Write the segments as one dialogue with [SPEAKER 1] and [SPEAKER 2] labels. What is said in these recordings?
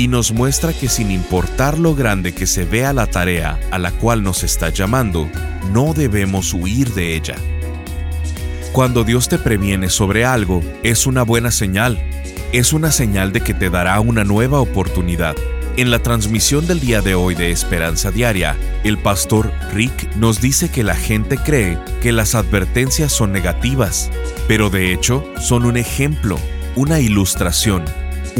[SPEAKER 1] y nos muestra que sin importar lo grande que se vea la tarea a la cual nos está llamando, no debemos huir de ella. Cuando Dios te previene sobre algo, es una buena señal. Es una señal de que te dará una nueva oportunidad. En la transmisión del día de hoy de Esperanza Diaria, el pastor Rick nos dice que la gente cree que las advertencias son negativas, pero de hecho son un ejemplo, una ilustración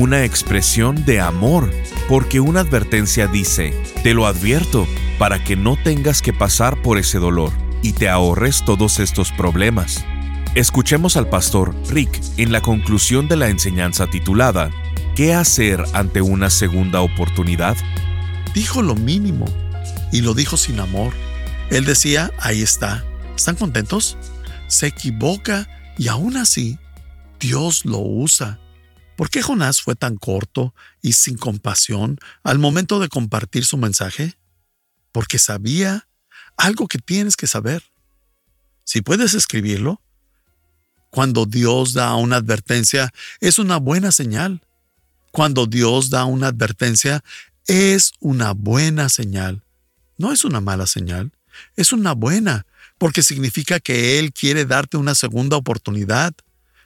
[SPEAKER 1] una expresión de amor, porque una advertencia dice, te lo advierto, para que no tengas que pasar por ese dolor y te ahorres todos estos problemas. Escuchemos al pastor Rick en la conclusión de la enseñanza titulada ¿Qué hacer ante una segunda oportunidad?
[SPEAKER 2] Dijo lo mínimo y lo dijo sin amor. Él decía, ahí está. ¿Están contentos? Se equivoca y aún así Dios lo usa. ¿Por qué Jonás fue tan corto y sin compasión al momento de compartir su mensaje? Porque sabía algo que tienes que saber. Si puedes escribirlo, cuando Dios da una advertencia es una buena señal. Cuando Dios da una advertencia es una buena señal. No es una mala señal, es una buena, porque significa que Él quiere darte una segunda oportunidad.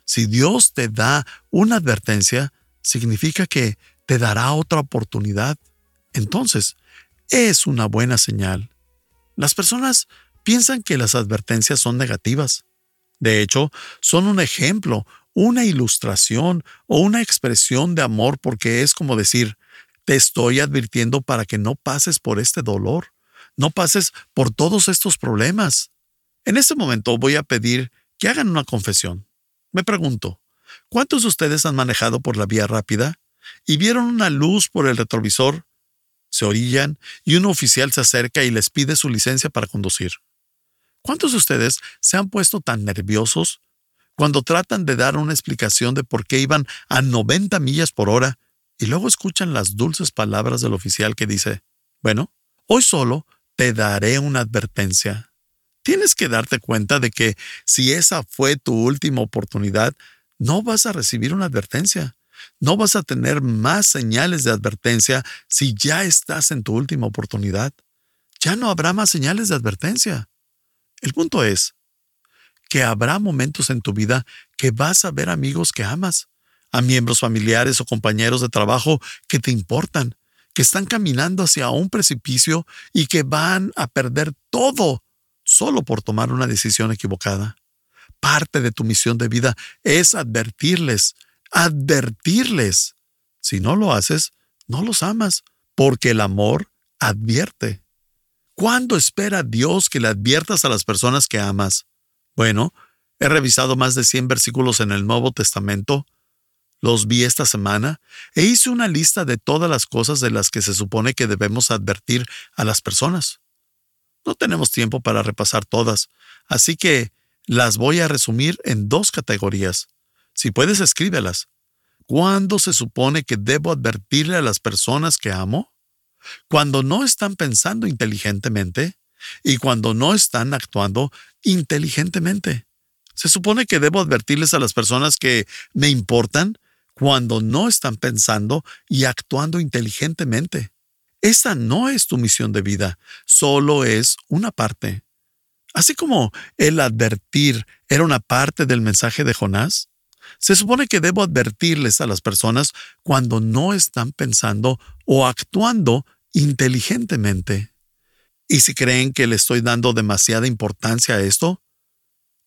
[SPEAKER 2] Si Dios te da una advertencia, significa que te dará otra oportunidad. Entonces, es una buena señal. Las personas piensan que las advertencias son negativas. De hecho, son un ejemplo, una ilustración o una expresión de amor porque es como decir, te estoy advirtiendo para que no pases por este dolor, no pases por todos estos problemas. En este momento voy a pedir que hagan una confesión. Me pregunto, ¿cuántos de ustedes han manejado por la vía rápida y vieron una luz por el retrovisor? Se orillan y un oficial se acerca y les pide su licencia para conducir. ¿Cuántos de ustedes se han puesto tan nerviosos cuando tratan de dar una explicación de por qué iban a 90 millas por hora y luego escuchan las dulces palabras del oficial que dice, bueno, hoy solo te daré una advertencia. Tienes que darte cuenta de que si esa fue tu última oportunidad, no vas a recibir una advertencia. No vas a tener más señales de advertencia si ya estás en tu última oportunidad. Ya no habrá más señales de advertencia. El punto es que habrá momentos en tu vida que vas a ver amigos que amas, a miembros familiares o compañeros de trabajo que te importan, que están caminando hacia un precipicio y que van a perder todo solo por tomar una decisión equivocada. Parte de tu misión de vida es advertirles, advertirles. Si no lo haces, no los amas, porque el amor advierte. ¿Cuándo espera Dios que le adviertas a las personas que amas? Bueno, he revisado más de 100 versículos en el Nuevo Testamento, los vi esta semana e hice una lista de todas las cosas de las que se supone que debemos advertir a las personas. No tenemos tiempo para repasar todas, así que las voy a resumir en dos categorías. Si puedes, escríbelas. ¿Cuándo se supone que debo advertirle a las personas que amo? Cuando no están pensando inteligentemente y cuando no están actuando inteligentemente. Se supone que debo advertirles a las personas que me importan cuando no están pensando y actuando inteligentemente. Esa no es tu misión de vida, solo es una parte. Así como el advertir era una parte del mensaje de Jonás, se supone que debo advertirles a las personas cuando no están pensando o actuando inteligentemente. Y si creen que le estoy dando demasiada importancia a esto,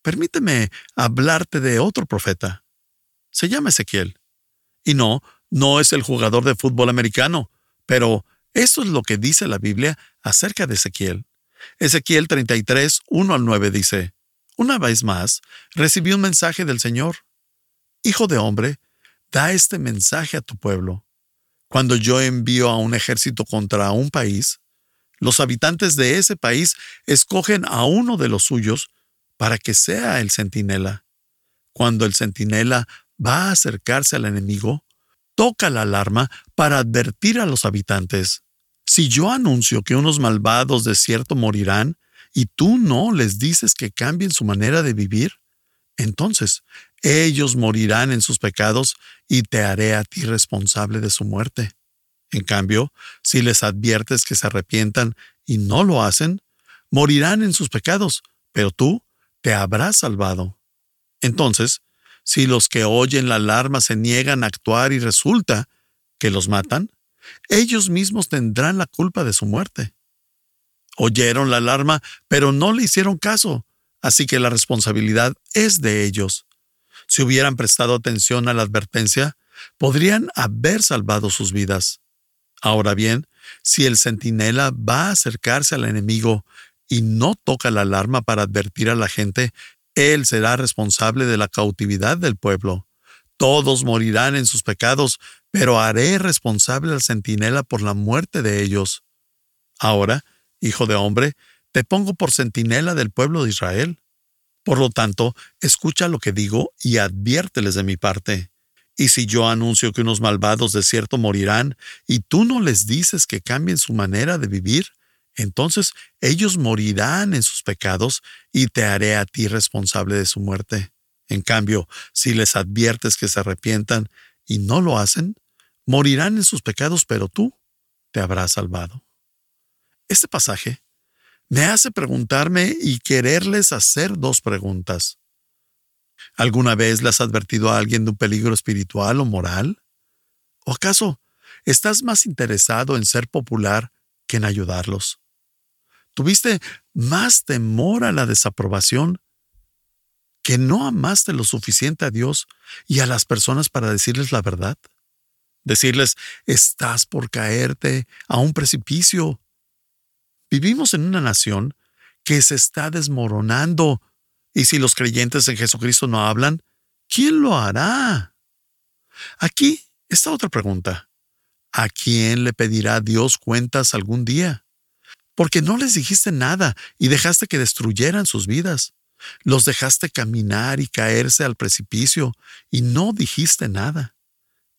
[SPEAKER 2] permíteme hablarte de otro profeta. Se llama Ezequiel. Y no, no es el jugador de fútbol americano, pero eso es lo que dice la Biblia acerca de Ezequiel. Ezequiel 33, 1 al 9 dice, Una vez más, recibí un mensaje del Señor. Hijo de hombre, da este mensaje a tu pueblo. Cuando yo envío a un ejército contra un país, los habitantes de ese país escogen a uno de los suyos para que sea el centinela. Cuando el centinela va a acercarse al enemigo, toca la alarma para advertir a los habitantes. Si yo anuncio que unos malvados de cierto morirán, y tú no les dices que cambien su manera de vivir, entonces ellos morirán en sus pecados y te haré a ti responsable de su muerte. En cambio, si les adviertes que se arrepientan y no lo hacen, morirán en sus pecados, pero tú te habrás salvado. Entonces, si los que oyen la alarma se niegan a actuar y resulta que los matan, ellos mismos tendrán la culpa de su muerte. Oyeron la alarma, pero no le hicieron caso, así que la responsabilidad es de ellos. Si hubieran prestado atención a la advertencia, podrían haber salvado sus vidas. Ahora bien, si el centinela va a acercarse al enemigo y no toca la alarma para advertir a la gente, él será responsable de la cautividad del pueblo. Todos morirán en sus pecados, pero haré responsable al centinela por la muerte de ellos. Ahora, hijo de hombre, te pongo por centinela del pueblo de Israel. Por lo tanto, escucha lo que digo y adviérteles de mi parte. Y si yo anuncio que unos malvados de cierto morirán, y tú no les dices que cambien su manera de vivir, entonces ellos morirán en sus pecados y te haré a ti responsable de su muerte. En cambio, si les adviertes que se arrepientan y no lo hacen, morirán en sus pecados, pero tú te habrás salvado. Este pasaje me hace preguntarme y quererles hacer dos preguntas. ¿Alguna vez le has advertido a alguien de un peligro espiritual o moral? ¿O acaso estás más interesado en ser popular que en ayudarlos? ¿Tuviste más temor a la desaprobación que no amaste lo suficiente a Dios y a las personas para decirles la verdad? Decirles, estás por caerte a un precipicio. Vivimos en una nación que se está desmoronando y si los creyentes en Jesucristo no hablan, ¿quién lo hará? Aquí está otra pregunta. ¿A quién le pedirá Dios cuentas algún día? Porque no les dijiste nada y dejaste que destruyeran sus vidas. Los dejaste caminar y caerse al precipicio y no dijiste nada.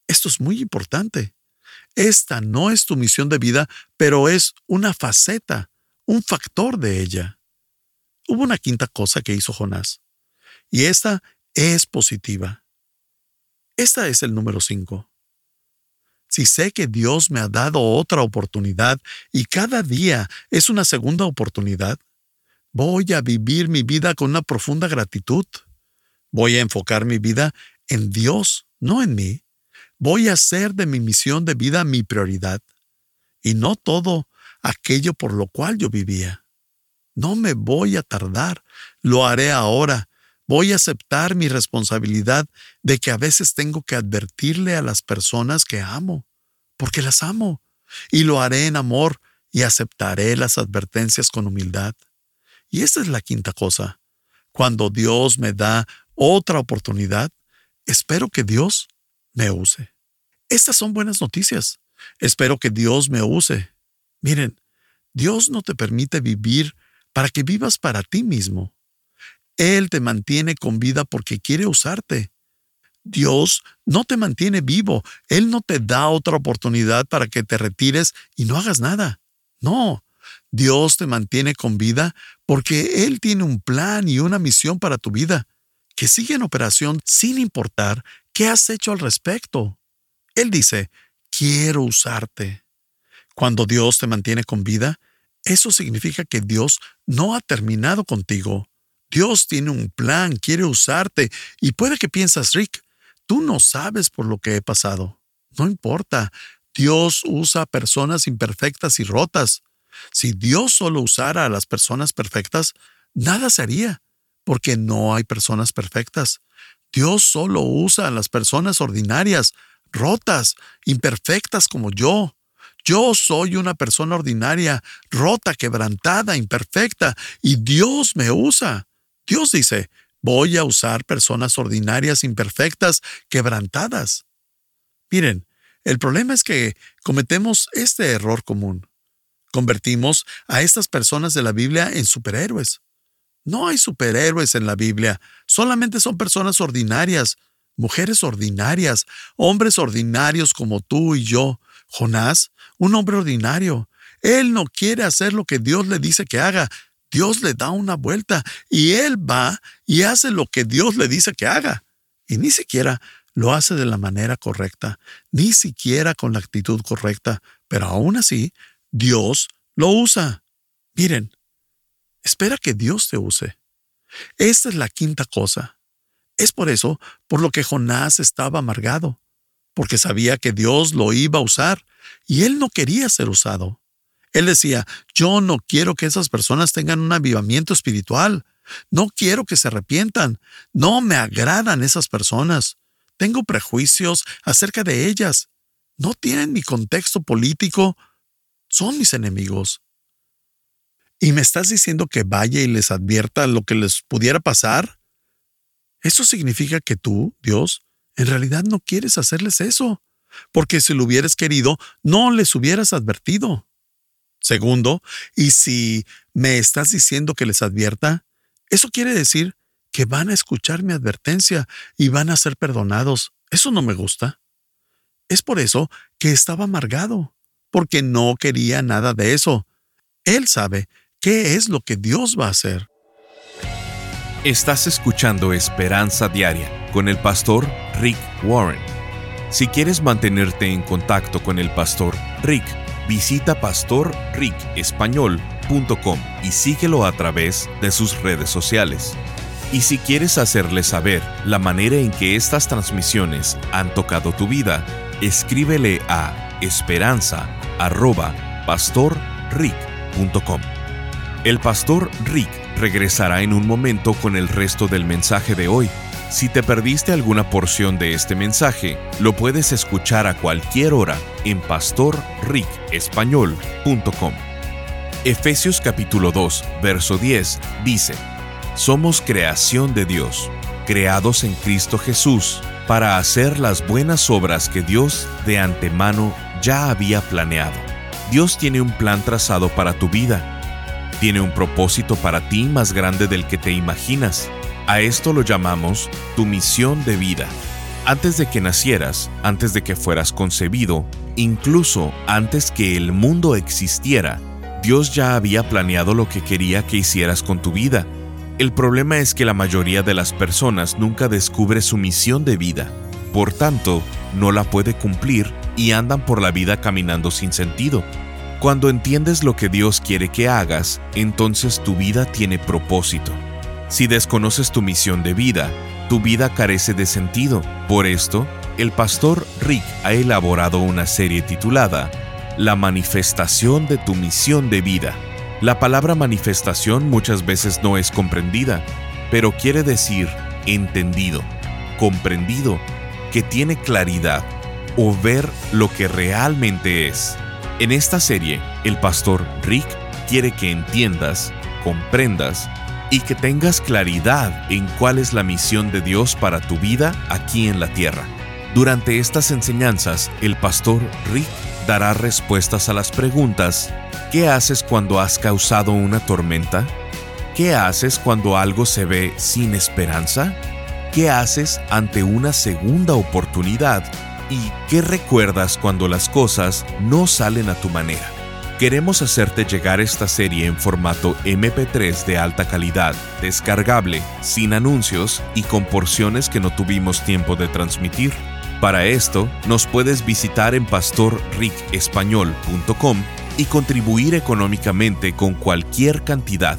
[SPEAKER 2] Esto es muy importante. Esta no es tu misión de vida, pero es una faceta, un factor de ella. Hubo una quinta cosa que hizo Jonás, y esta es positiva. Esta es el número cinco. Si sé que Dios me ha dado otra oportunidad y cada día es una segunda oportunidad, voy a vivir mi vida con una profunda gratitud. Voy a enfocar mi vida en Dios, no en mí. Voy a hacer de mi misión de vida mi prioridad y no todo aquello por lo cual yo vivía. No me voy a tardar, lo haré ahora. Voy a aceptar mi responsabilidad de que a veces tengo que advertirle a las personas que amo, porque las amo, y lo haré en amor y aceptaré las advertencias con humildad. Y esta es la quinta cosa. Cuando Dios me da otra oportunidad, espero que Dios me use. Estas son buenas noticias. Espero que Dios me use. Miren, Dios no te permite vivir para que vivas para ti mismo. Él te mantiene con vida porque quiere usarte. Dios no te mantiene vivo. Él no te da otra oportunidad para que te retires y no hagas nada. No, Dios te mantiene con vida porque Él tiene un plan y una misión para tu vida, que sigue en operación sin importar qué has hecho al respecto. Él dice, quiero usarte. Cuando Dios te mantiene con vida, eso significa que Dios no ha terminado contigo. Dios tiene un plan, quiere usarte, y puede que piensas, Rick, tú no sabes por lo que he pasado. No importa, Dios usa personas imperfectas y rotas. Si Dios solo usara a las personas perfectas, nada se haría, porque no hay personas perfectas. Dios solo usa a las personas ordinarias, rotas, imperfectas como yo. Yo soy una persona ordinaria, rota, quebrantada, imperfecta, y Dios me usa. Dios dice, voy a usar personas ordinarias, imperfectas, quebrantadas. Miren, El problema es que cometemos este error común. Convertimos a estas personas de la Biblia en superhéroes. No hay superhéroes en la Biblia, solamente son personas ordinarias, mujeres ordinarias, hombres ordinarios como tú y yo. Jonás, un hombre ordinario. Él no quiere hacer lo que Dios le dice que haga. Dios le da una vuelta y él va y hace lo que Dios le dice que haga. Y ni siquiera lo hace de la manera correcta, ni siquiera con la actitud correcta, pero aún así, Dios lo usa. Miren, espera que Dios te use. Esta es la quinta cosa. Es por eso por lo que Jonás estaba amargado, porque sabía que Dios lo iba a usar y él no quería ser usado. Él decía, yo no quiero que esas personas tengan un avivamiento espiritual. No quiero que se arrepientan. No me agradan esas personas. Tengo prejuicios acerca de ellas. No tienen mi contexto político. Son mis enemigos. ¿Y me estás diciendo que vaya y les advierta lo que les pudiera pasar? Eso significa que tú, Dios, en realidad no quieres hacerles eso, porque si lo hubieras querido, no les hubieras advertido. Segundo, y si me estás diciendo que les advierta, eso quiere decir que van a escuchar mi advertencia y van a ser perdonados. Eso no me gusta. Es por eso que estaba amargado, porque no quería nada de eso. Él sabe qué es lo que Dios va a hacer.
[SPEAKER 1] Estás escuchando Esperanza Diaria con el pastor Rick Warren. Si quieres mantenerte en contacto con el pastor Rick, visita pastorricespañol.com y síguelo a través de sus redes sociales. Y si quieres hacerle saber la manera en que estas transmisiones han tocado tu vida, escríbele a esperanza.pastorrick.com. El pastor Rick regresará en un momento con el resto del mensaje de hoy. Si te perdiste alguna porción de este mensaje, lo puedes escuchar a cualquier hora en pastorricespañol.com. Efesios capítulo 2, verso 10 dice, Somos creación de Dios, creados en Cristo Jesús, para hacer las buenas obras que Dios de antemano ya había planeado. Dios tiene un plan trazado para tu vida tiene un propósito para ti más grande del que te imaginas. A esto lo llamamos tu misión de vida. Antes de que nacieras, antes de que fueras concebido, incluso antes que el mundo existiera, Dios ya había planeado lo que quería que hicieras con tu vida. El problema es que la mayoría de las personas nunca descubre su misión de vida. Por tanto, no la puede cumplir y andan por la vida caminando sin sentido. Cuando entiendes lo que Dios quiere que hagas, entonces tu vida tiene propósito. Si desconoces tu misión de vida, tu vida carece de sentido. Por esto, el pastor Rick ha elaborado una serie titulada La manifestación de tu misión de vida. La palabra manifestación muchas veces no es comprendida, pero quiere decir entendido, comprendido, que tiene claridad o ver lo que realmente es. En esta serie, el pastor Rick quiere que entiendas, comprendas y que tengas claridad en cuál es la misión de Dios para tu vida aquí en la tierra. Durante estas enseñanzas, el pastor Rick dará respuestas a las preguntas ¿Qué haces cuando has causado una tormenta? ¿Qué haces cuando algo se ve sin esperanza? ¿Qué haces ante una segunda oportunidad ¿Y qué recuerdas cuando las cosas no salen a tu manera? Queremos hacerte llegar esta serie en formato MP3 de alta calidad, descargable, sin anuncios y con porciones que no tuvimos tiempo de transmitir. Para esto, nos puedes visitar en pastorricespañol.com y contribuir económicamente con cualquier cantidad.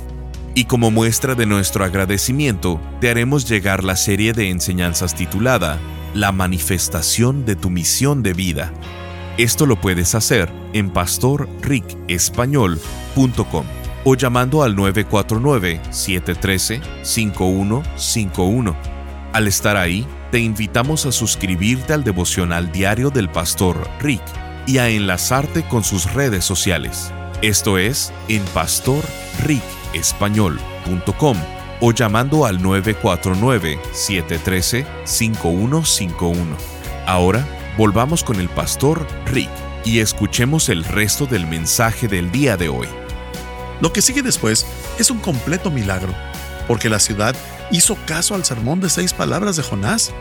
[SPEAKER 1] Y como muestra de nuestro agradecimiento, te haremos llegar la serie de enseñanzas titulada la manifestación de tu misión de vida. Esto lo puedes hacer en pastorricespañol.com o llamando al 949-713-5151. Al estar ahí, te invitamos a suscribirte al devocional diario del pastor Rick y a enlazarte con sus redes sociales. Esto es en pastorricespañol.com o llamando al 949-713-5151. Ahora volvamos con el pastor Rick y escuchemos el resto del mensaje del día de hoy.
[SPEAKER 2] Lo que sigue después es un completo milagro, porque la ciudad hizo caso al sermón de seis palabras de Jonás.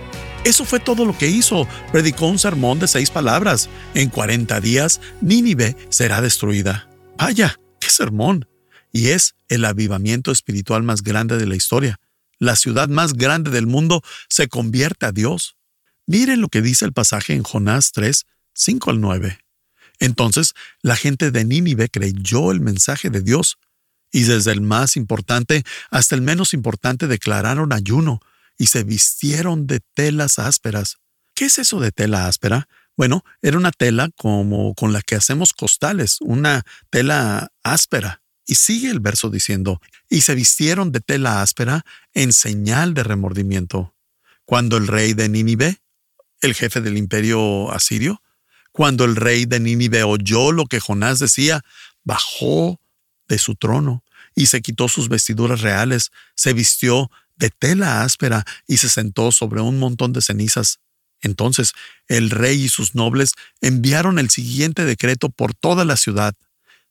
[SPEAKER 2] Eso fue todo lo que hizo. Predicó un sermón de seis palabras. En 40 días, Nínive será destruida. Vaya, qué sermón. Y es el avivamiento espiritual más grande de la historia. La ciudad más grande del mundo se convierte a Dios. Miren lo que dice el pasaje en Jonás 3, 5 al 9. Entonces la gente de Nínive creyó el mensaje de Dios, y desde el más importante hasta el menos importante declararon ayuno y se vistieron de telas ásperas. ¿Qué es eso de tela áspera? Bueno, era una tela como con la que hacemos costales, una tela áspera. Y sigue el verso diciendo, y se vistieron de tela áspera en señal de remordimiento. Cuando el rey de Nínive el jefe del imperio asirio, cuando el rey de Nínive oyó lo que Jonás decía, bajó de su trono y se quitó sus vestiduras reales, se vistió de tela áspera y se sentó sobre un montón de cenizas. Entonces el rey y sus nobles enviaron el siguiente decreto por toda la ciudad.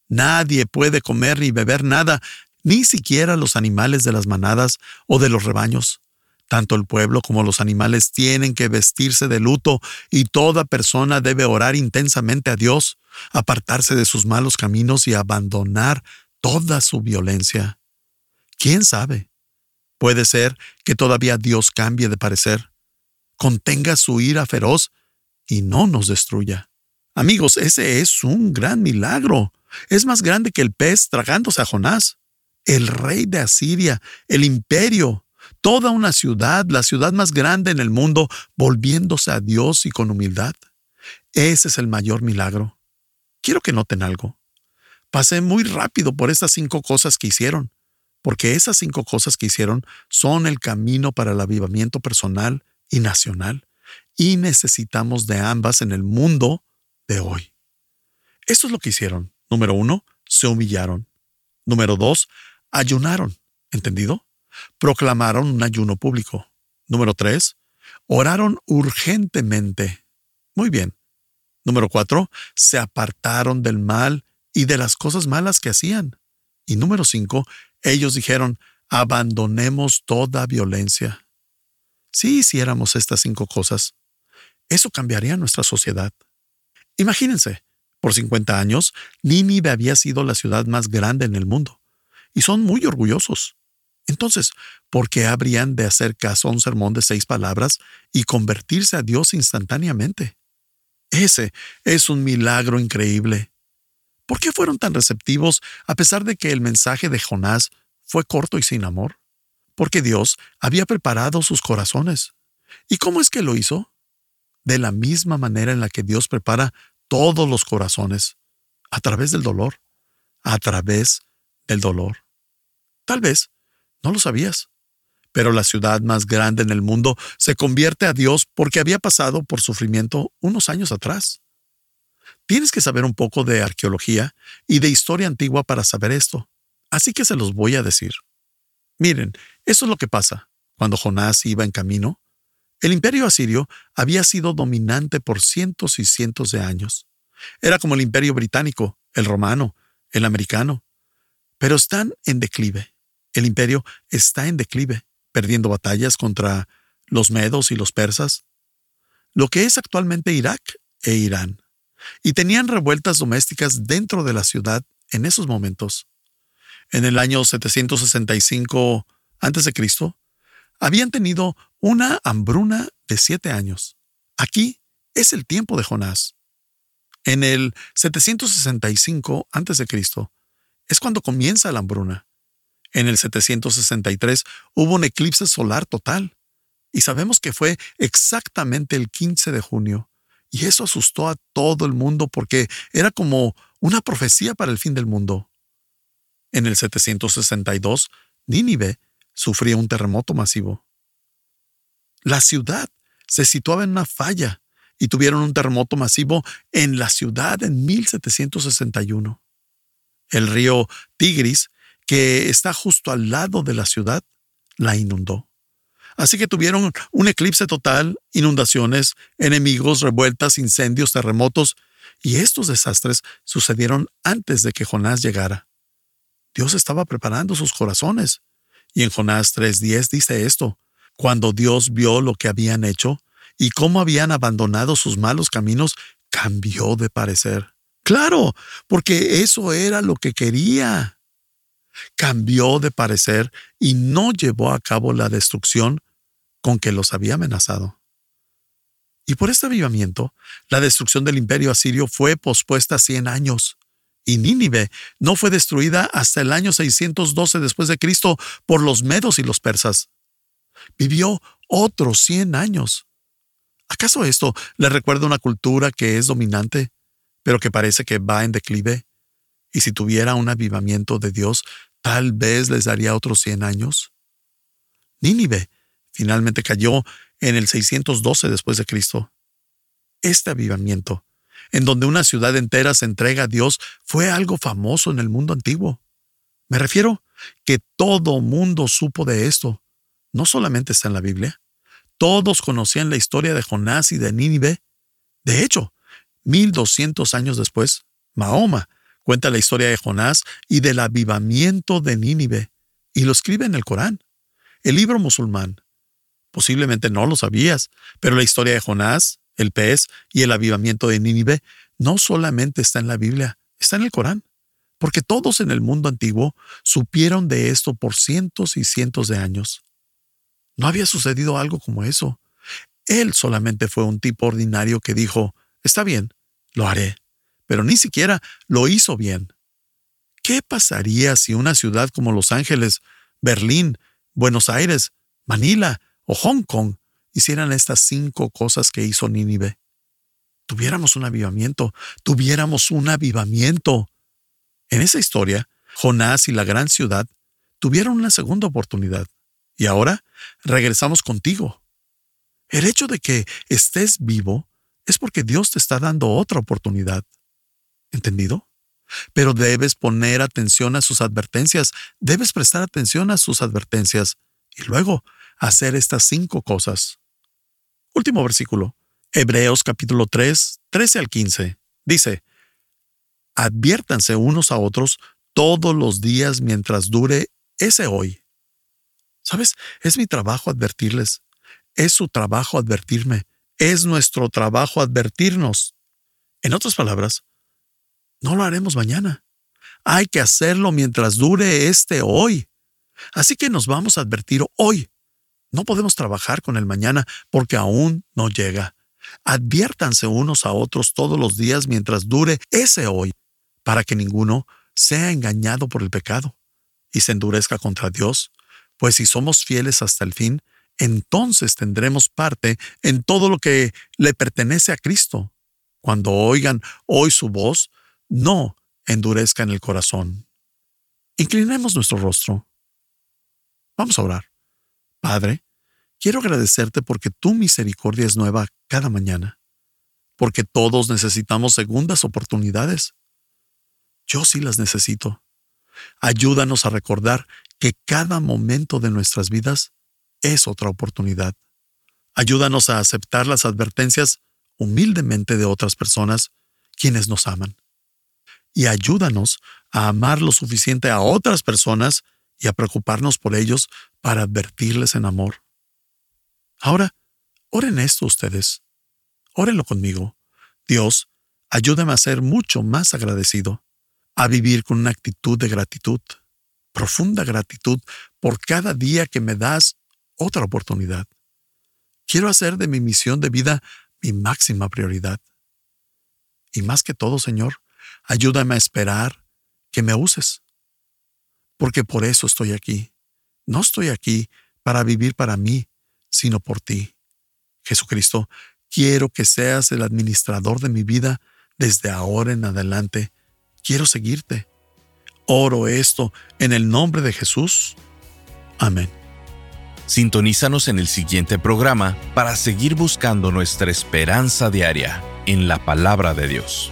[SPEAKER 2] Nadie puede comer ni beber nada, ni siquiera los animales de las manadas o de los rebaños. Tanto el pueblo como los animales tienen que vestirse de luto y toda persona debe orar intensamente a Dios, apartarse de sus malos caminos y abandonar toda su violencia. ¿Quién sabe? Puede ser que todavía Dios cambie de parecer, contenga su ira feroz y no nos destruya. Amigos, ese es un gran milagro. Es más grande que el pez tragándose a Jonás. El rey de Asiria, el imperio, toda una ciudad, la ciudad más grande en el mundo, volviéndose a Dios y con humildad. Ese es el mayor milagro. Quiero que noten algo. Pasé muy rápido por estas cinco cosas que hicieron, porque esas cinco cosas que hicieron son el camino para el avivamiento personal y nacional, y necesitamos de ambas en el mundo de hoy. Esto es lo que hicieron. Número uno, se humillaron. Número dos, ayunaron. ¿Entendido? proclamaron un ayuno público. Número tres, oraron urgentemente. Muy bien. Número cuatro, se apartaron del mal y de las cosas malas que hacían. Y número cinco, ellos dijeron, abandonemos toda violencia. Si hiciéramos estas cinco cosas, eso cambiaría nuestra sociedad. Imagínense, por 50 años, Nínive había sido la ciudad más grande en el mundo, y son muy orgullosos. Entonces, ¿por qué habrían de hacer caso a un sermón de seis palabras y convertirse a Dios instantáneamente? Ese es un milagro increíble. ¿Por qué fueron tan receptivos a pesar de que el mensaje de Jonás fue corto y sin amor? Porque Dios había preparado sus corazones. ¿Y cómo es que lo hizo? De la misma manera en la que Dios prepara todos los corazones, a través del dolor, a través del dolor. Tal vez no lo sabías. Pero la ciudad más grande en el mundo se convierte a Dios porque había pasado por sufrimiento unos años atrás. Tienes que saber un poco de arqueología y de historia antigua para saber esto, así que se los voy a decir. Miren, eso es lo que pasa. Cuando Jonás iba en camino, el imperio asirio había sido dominante por cientos y cientos de años. Era como el imperio británico, el romano, el americano, pero están en declive. El imperio está en declive, perdiendo batallas contra los medos y los persas, lo que es actualmente Irak e Irán, y tenían revueltas domésticas dentro de la ciudad en esos momentos. En el año 765 a.C., habían tenido una hambruna de siete años. Aquí es el tiempo de Jonás. En el 765 a.C. es cuando comienza la hambruna. En el 763 hubo un eclipse solar total y sabemos que fue exactamente el 15 de junio. Y eso asustó a todo el mundo porque era como una profecía para el fin del mundo. En el 762, Nínive sufría un terremoto masivo. La ciudad se situaba en una falla y tuvieron un terremoto masivo en la ciudad en 1761. El río Tigris que está justo al lado de la ciudad, la inundó. Así que tuvieron un eclipse total, inundaciones, enemigos, revueltas, incendios, terremotos, y estos desastres sucedieron antes de que Jonás llegara. Dios estaba preparando sus corazones. Y en Jonás 3.10 dice esto, cuando Dios vio lo que habían hecho y cómo habían abandonado sus malos caminos, cambió de parecer. Claro, porque eso era lo que quería. Cambió de parecer y no llevó a cabo la destrucción con que los había amenazado. Y por este avivamiento, la destrucción del imperio asirio fue pospuesta 100 años. Y Nínive no fue destruida hasta el año 612 después de Cristo por los medos y los persas. Vivió otros 100 años. ¿Acaso esto le recuerda una cultura que es dominante, pero que parece que va en declive? Y si tuviera un avivamiento de Dios, tal vez les daría otros 100 años. Nínive finalmente cayó en el 612 después de Cristo. Este avivamiento, en donde una ciudad entera se entrega a Dios, fue algo famoso en el mundo antiguo. Me refiero que todo mundo supo de esto. No solamente está en la Biblia. Todos conocían la historia de Jonás y de Nínive. De hecho, 1200 años después, Mahoma cuenta la historia de Jonás y del avivamiento de Nínive, y lo escribe en el Corán, el libro musulmán. Posiblemente no lo sabías, pero la historia de Jonás, el pez y el avivamiento de Nínive no solamente está en la Biblia, está en el Corán, porque todos en el mundo antiguo supieron de esto por cientos y cientos de años. No había sucedido algo como eso. Él solamente fue un tipo ordinario que dijo, está bien, lo haré, pero ni siquiera lo hizo bien. ¿Qué pasaría si una ciudad como Los Ángeles, Berlín, Buenos Aires, Manila o Hong Kong hicieran estas cinco cosas que hizo Nínive? Tuviéramos un avivamiento, tuviéramos un avivamiento. En esa historia, Jonás y la gran ciudad tuvieron una segunda oportunidad. Y ahora regresamos contigo. El hecho de que estés vivo es porque Dios te está dando otra oportunidad. ¿Entendido? Pero debes poner atención a sus advertencias, debes prestar atención a sus advertencias y luego hacer estas cinco cosas. Último versículo. Hebreos capítulo 3, 13 al 15. Dice, Adviértanse unos a otros todos los días mientras dure ese hoy. ¿Sabes? Es mi trabajo advertirles. Es su trabajo advertirme. Es nuestro trabajo advertirnos. En otras palabras, no lo haremos mañana. Hay que hacerlo mientras dure este hoy. Así que nos vamos a advertir hoy. No podemos trabajar con el mañana porque aún no llega. Adviértanse unos a otros todos los días mientras dure ese hoy, para que ninguno sea engañado por el pecado y se endurezca contra Dios, pues si somos fieles hasta el fin, entonces tendremos parte en todo lo que le pertenece a Cristo. Cuando oigan hoy su voz, no endurezcan el corazón. Inclinemos nuestro rostro. Vamos a orar. Padre, quiero agradecerte porque tu misericordia es nueva cada mañana, porque todos necesitamos segundas oportunidades. Yo sí las necesito. Ayúdanos a recordar que cada momento de nuestras vidas es otra oportunidad. Ayúdanos a aceptar las advertencias humildemente de otras personas quienes nos aman. Y ayúdanos a amar lo suficiente a otras personas y a preocuparnos por ellos para advertirles en amor. Ahora, oren esto ustedes. Órenlo conmigo. Dios, ayúdame a ser mucho más agradecido, a vivir con una actitud de gratitud, profunda gratitud por cada día que me das otra oportunidad. Quiero hacer de mi misión de vida mi máxima prioridad. Y más que todo, Señor, ayúdame a esperar que me uses. Porque por eso estoy aquí. No estoy aquí para vivir para mí, sino por ti. Jesucristo, quiero que seas el administrador de mi vida desde ahora en adelante. Quiero seguirte. Oro esto en el nombre de Jesús. Amén.
[SPEAKER 1] Sintonízanos en el siguiente programa para seguir buscando nuestra esperanza diaria en la palabra de Dios.